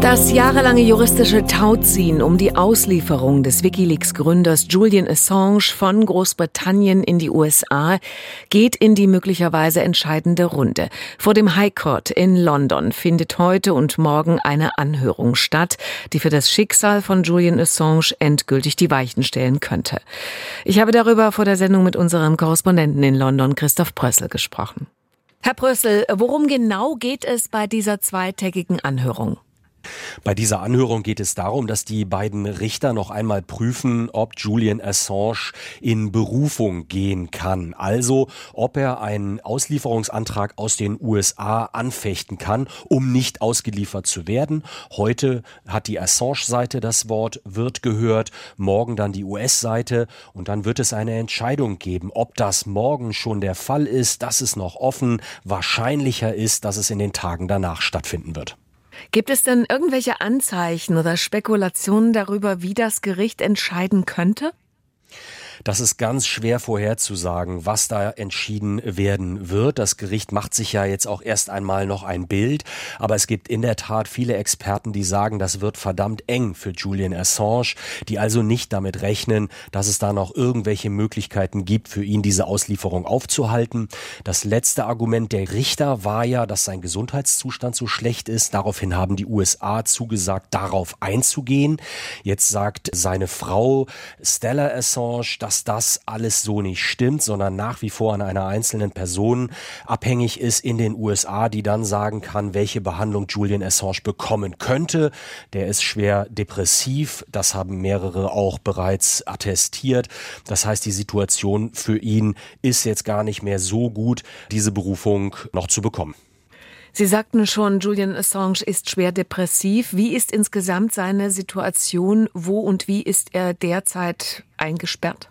Das jahrelange juristische Tauziehen um die Auslieferung des Wikileaks-Gründers Julian Assange von Großbritannien in die USA geht in die möglicherweise entscheidende Runde. Vor dem High Court in London findet heute und morgen eine Anhörung statt, die für das Schicksal von Julian Assange endgültig die Weichen stellen könnte. Ich habe darüber vor der Sendung mit unserem Korrespondenten in London, Christoph Prössel, gesprochen. Herr Prössel, worum genau geht es bei dieser zweitägigen Anhörung? Bei dieser Anhörung geht es darum, dass die beiden Richter noch einmal prüfen, ob Julian Assange in Berufung gehen kann. Also, ob er einen Auslieferungsantrag aus den USA anfechten kann, um nicht ausgeliefert zu werden. Heute hat die Assange-Seite das Wort, wird gehört, morgen dann die US-Seite und dann wird es eine Entscheidung geben, ob das morgen schon der Fall ist, dass es noch offen, wahrscheinlicher ist, dass es in den Tagen danach stattfinden wird. Gibt es denn irgendwelche Anzeichen oder Spekulationen darüber, wie das Gericht entscheiden könnte? Das ist ganz schwer vorherzusagen, was da entschieden werden wird. Das Gericht macht sich ja jetzt auch erst einmal noch ein Bild. Aber es gibt in der Tat viele Experten, die sagen, das wird verdammt eng für Julian Assange, die also nicht damit rechnen, dass es da noch irgendwelche Möglichkeiten gibt, für ihn diese Auslieferung aufzuhalten. Das letzte Argument der Richter war ja, dass sein Gesundheitszustand so schlecht ist. Daraufhin haben die USA zugesagt, darauf einzugehen. Jetzt sagt seine Frau Stella Assange, dass das alles so nicht stimmt, sondern nach wie vor an einer einzelnen Person abhängig ist in den USA, die dann sagen kann, welche Behandlung Julian Assange bekommen könnte. Der ist schwer depressiv, das haben mehrere auch bereits attestiert. Das heißt, die Situation für ihn ist jetzt gar nicht mehr so gut, diese Berufung noch zu bekommen. Sie sagten schon, Julian Assange ist schwer depressiv. Wie ist insgesamt seine Situation? Wo und wie ist er derzeit eingesperrt?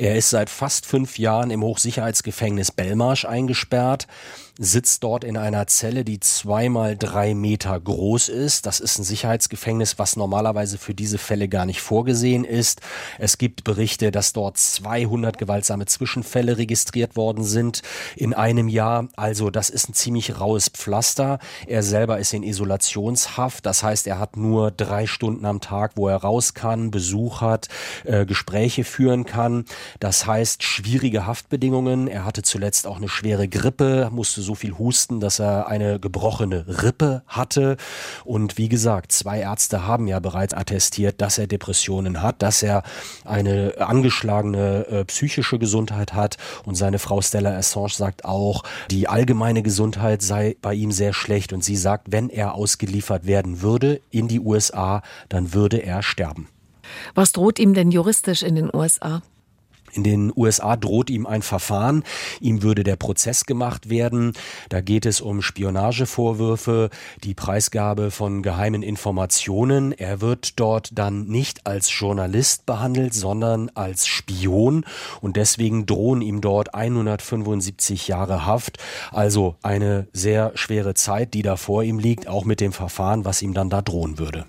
Er ist seit fast fünf Jahren im Hochsicherheitsgefängnis Belmarsh eingesperrt sitzt dort in einer Zelle, die zweimal drei Meter groß ist. Das ist ein Sicherheitsgefängnis, was normalerweise für diese Fälle gar nicht vorgesehen ist. Es gibt Berichte, dass dort 200 gewaltsame Zwischenfälle registriert worden sind in einem Jahr. Also das ist ein ziemlich raues Pflaster. Er selber ist in Isolationshaft. Das heißt, er hat nur drei Stunden am Tag, wo er raus kann, Besuch hat, äh, Gespräche führen kann. Das heißt, schwierige Haftbedingungen. Er hatte zuletzt auch eine schwere Grippe, musste so viel Husten, dass er eine gebrochene Rippe hatte. Und wie gesagt, zwei Ärzte haben ja bereits attestiert, dass er Depressionen hat, dass er eine angeschlagene äh, psychische Gesundheit hat. Und seine Frau Stella Assange sagt auch, die allgemeine Gesundheit sei bei ihm sehr schlecht. Und sie sagt, wenn er ausgeliefert werden würde in die USA, dann würde er sterben. Was droht ihm denn juristisch in den USA? In den USA droht ihm ein Verfahren. Ihm würde der Prozess gemacht werden. Da geht es um Spionagevorwürfe, die Preisgabe von geheimen Informationen. Er wird dort dann nicht als Journalist behandelt, sondern als Spion. Und deswegen drohen ihm dort 175 Jahre Haft. Also eine sehr schwere Zeit, die da vor ihm liegt, auch mit dem Verfahren, was ihm dann da drohen würde.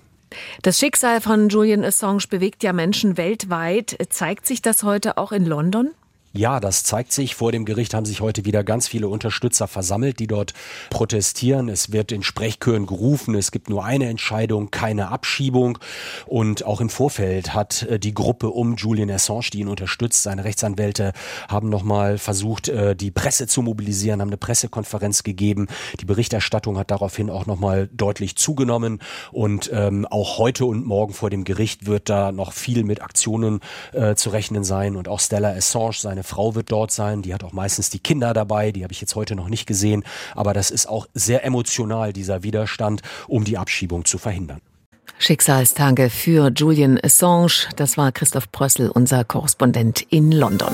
Das Schicksal von Julian Assange bewegt ja Menschen weltweit. Zeigt sich das heute auch in London? Ja, das zeigt sich. Vor dem Gericht haben sich heute wieder ganz viele Unterstützer versammelt, die dort protestieren. Es wird in Sprechchören gerufen. Es gibt nur eine Entscheidung, keine Abschiebung. Und auch im Vorfeld hat äh, die Gruppe um Julian Assange, die ihn unterstützt, seine Rechtsanwälte haben nochmal versucht, äh, die Presse zu mobilisieren, haben eine Pressekonferenz gegeben. Die Berichterstattung hat daraufhin auch nochmal deutlich zugenommen. Und ähm, auch heute und morgen vor dem Gericht wird da noch viel mit Aktionen äh, zu rechnen sein. Und auch Stella Assange, seine seine Frau wird dort sein, die hat auch meistens die Kinder dabei, die habe ich jetzt heute noch nicht gesehen, aber das ist auch sehr emotional, dieser Widerstand, um die Abschiebung zu verhindern. Schicksalstage für Julian Assange. Das war Christoph Prössel, unser Korrespondent in London.